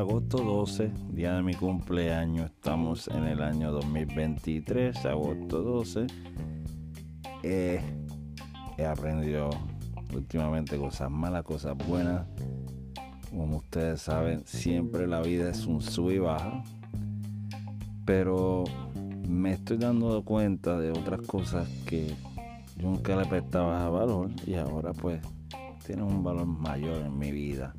agosto 12, día de mi cumpleaños. Estamos en el año 2023, agosto 12. Eh, he aprendido últimamente cosas malas, cosas buenas. Como ustedes saben, siempre la vida es un sub y baja. Pero me estoy dando cuenta de otras cosas que nunca le prestaba valor y ahora pues tienen un valor mayor en mi vida.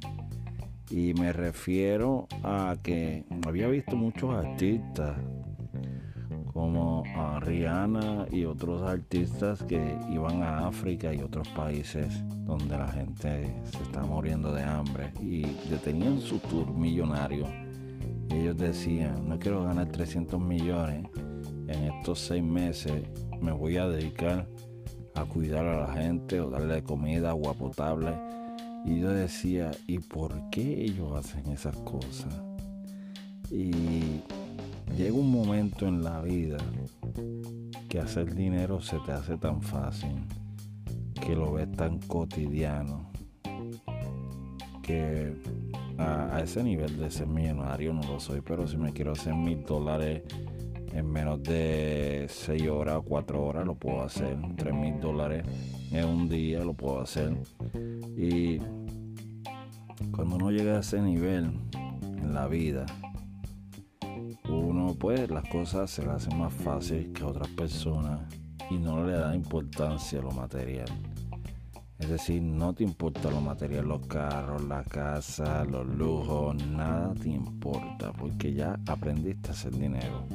Y me refiero a que había visto muchos artistas como a Rihanna y otros artistas que iban a África y otros países donde la gente se está muriendo de hambre y detenían su tour millonario. Y ellos decían, no quiero ganar 300 millones en estos seis meses, me voy a dedicar a cuidar a la gente o darle comida, agua potable y yo decía, ¿y por qué ellos hacen esas cosas? Y llega un momento en la vida que hacer dinero se te hace tan fácil, que lo ves tan cotidiano, que a, ese nivel de ser millonario no lo soy, pero si me quiero hacer mil dólares en menos de 6 horas o 4 horas lo puedo hacer. 3 mil dólares en un día lo puedo hacer. Y cuando uno llega a ese nivel en la vida, uno pues las cosas se le hacen más fácil que a otras personas y no le da importancia a lo material. Es decir, no te importa lo material, los carros, la casa, los lujos, nada te importa porque ya aprendiste a hacer dinero.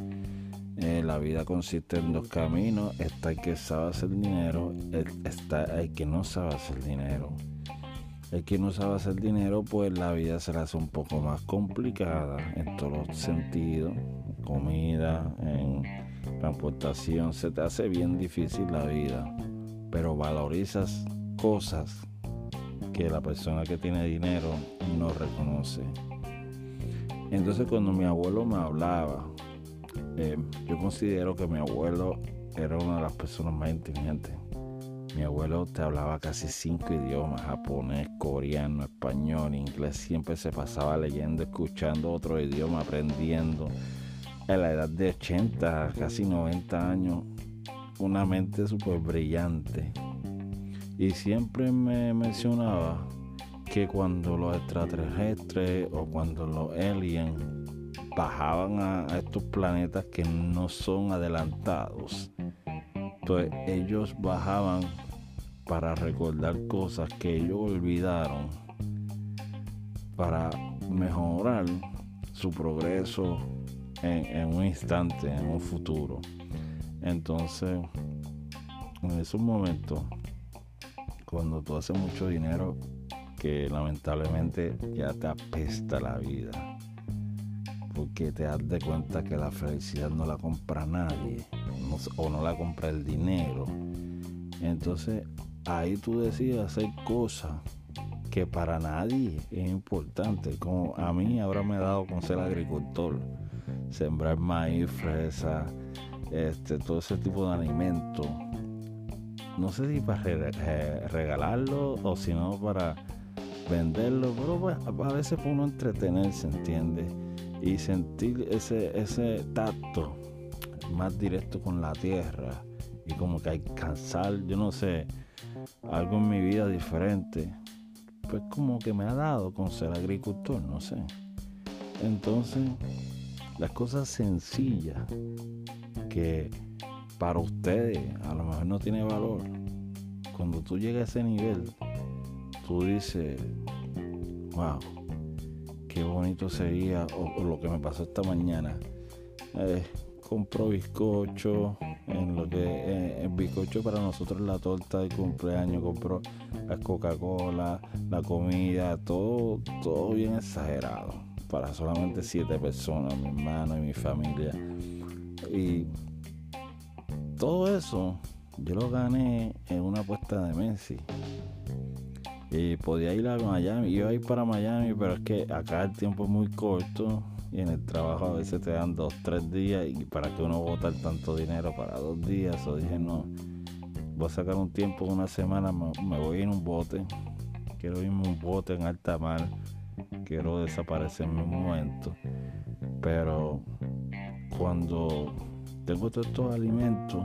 Eh, la vida consiste en dos caminos. Está el que sabe hacer dinero, está el que no sabe hacer dinero. El que no sabe hacer dinero, pues la vida se le hace un poco más complicada en todos los sentidos. Comida, en transportación, se te hace bien difícil la vida. Pero valorizas cosas que la persona que tiene dinero no reconoce. Entonces cuando mi abuelo me hablaba eh, yo considero que mi abuelo era una de las personas más inteligentes. Mi abuelo te hablaba casi cinco idiomas, japonés, coreano, español, inglés. Siempre se pasaba leyendo, escuchando otro idioma, aprendiendo. A la edad de 80, casi 90 años, una mente súper brillante. Y siempre me mencionaba que cuando los extraterrestres o cuando los aliens bajaban a, estos planetas que no son adelantados. Entonces ellos bajaban para recordar cosas que ellos olvidaron, para mejorar su progreso en, un instante, en un futuro. Entonces, en esos momentos, cuando tú haces mucho dinero, que lamentablemente ya te apesta la vida porque te das de cuenta que la felicidad no la compra nadie o no la compra el dinero. Entonces ahí tú decides hacer cosas que para nadie es importante. Como a mí ahora me he dado con ser agricultor, sembrar maíz, fresa, este, todo ese tipo de alimentos. No sé si para regalarlo o si no para venderlo, pero a veces para uno entretenerse, ¿entiendes? Y sentir ese, ese tacto más directo con la tierra y como que alcanzar, yo no sé, algo en mi vida diferente, pues como que me ha dado con ser agricultor, no sé. Entonces, las cosas sencillas que para ustedes a lo mejor no tiene valor, cuando tú llegas a ese nivel, tú dices, wow, qué bonito sería, o, lo que me pasó esta mañana. Eh, compro bizcocho, en lo que eh, el bizcocho para nosotros la torta de cumpleaños, compro la Coca-Cola, la comida, todo, todo bien exagerado, para solamente siete personas, mi hermano y mi familia. Y todo eso yo lo gané en una apuesta de Messi. Y podía ir a Miami, iba a ir para Miami, pero es que acá el tiempo es muy corto y en el trabajo a veces te dan dos, tres días y para que uno votar tanto dinero para dos días, o dije no, voy a sacar un tiempo, una semana, me, voy en un bote, quiero irme un bote en alta mar quiero desaparecer en un momento. Pero cuando tengo todos estos alimentos,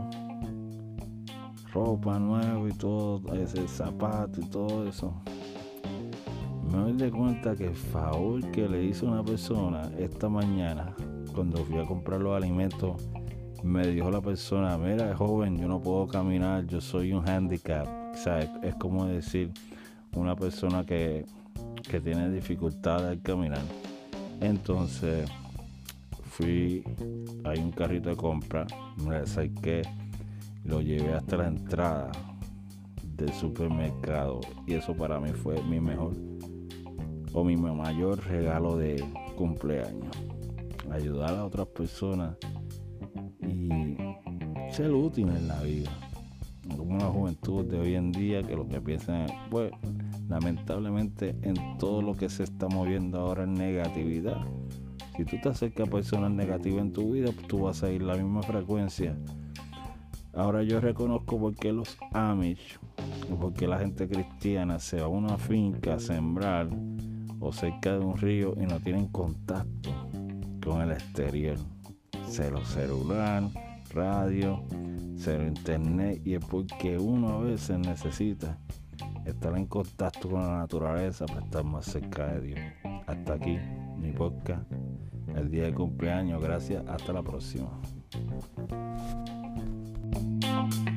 ropa nueva y todo, ese zapato y todo eso, me doy de cuenta que el favor que le hizo una persona esta mañana, cuando fui a comprar los alimentos, me dijo la persona, mira joven, yo no puedo caminar, yo soy un handicap. O sea, es, como decir una persona que, que tiene dificultad al caminar. Entonces fui, hay un carrito de compra, me acerqué, lo llevé hasta la entrada del supermercado y eso para mí fue mi mejor o mi mayor regalo de cumpleaños. Ayudar a otras personas y ser útil en la vida. Como la juventud de hoy en día que lo que piensan es, pues, lamentablemente en todo lo que se está moviendo ahora en negatividad. Si tú te acercas a personas negativas en tu vida, tú vas a ir la misma frecuencia. Ahora yo reconozco por qué los Amish, o por qué la gente cristiana se va a una finca a sembrar o cerca de un río y no tienen contacto con el exterior. Cero celular, radio, cero internet y es porque uno a veces necesita estar en contacto con la naturaleza para estar más cerca de Dios. Hasta aquí mi podcast, el día de cumpleaños. Gracias, hasta la próxima. thank you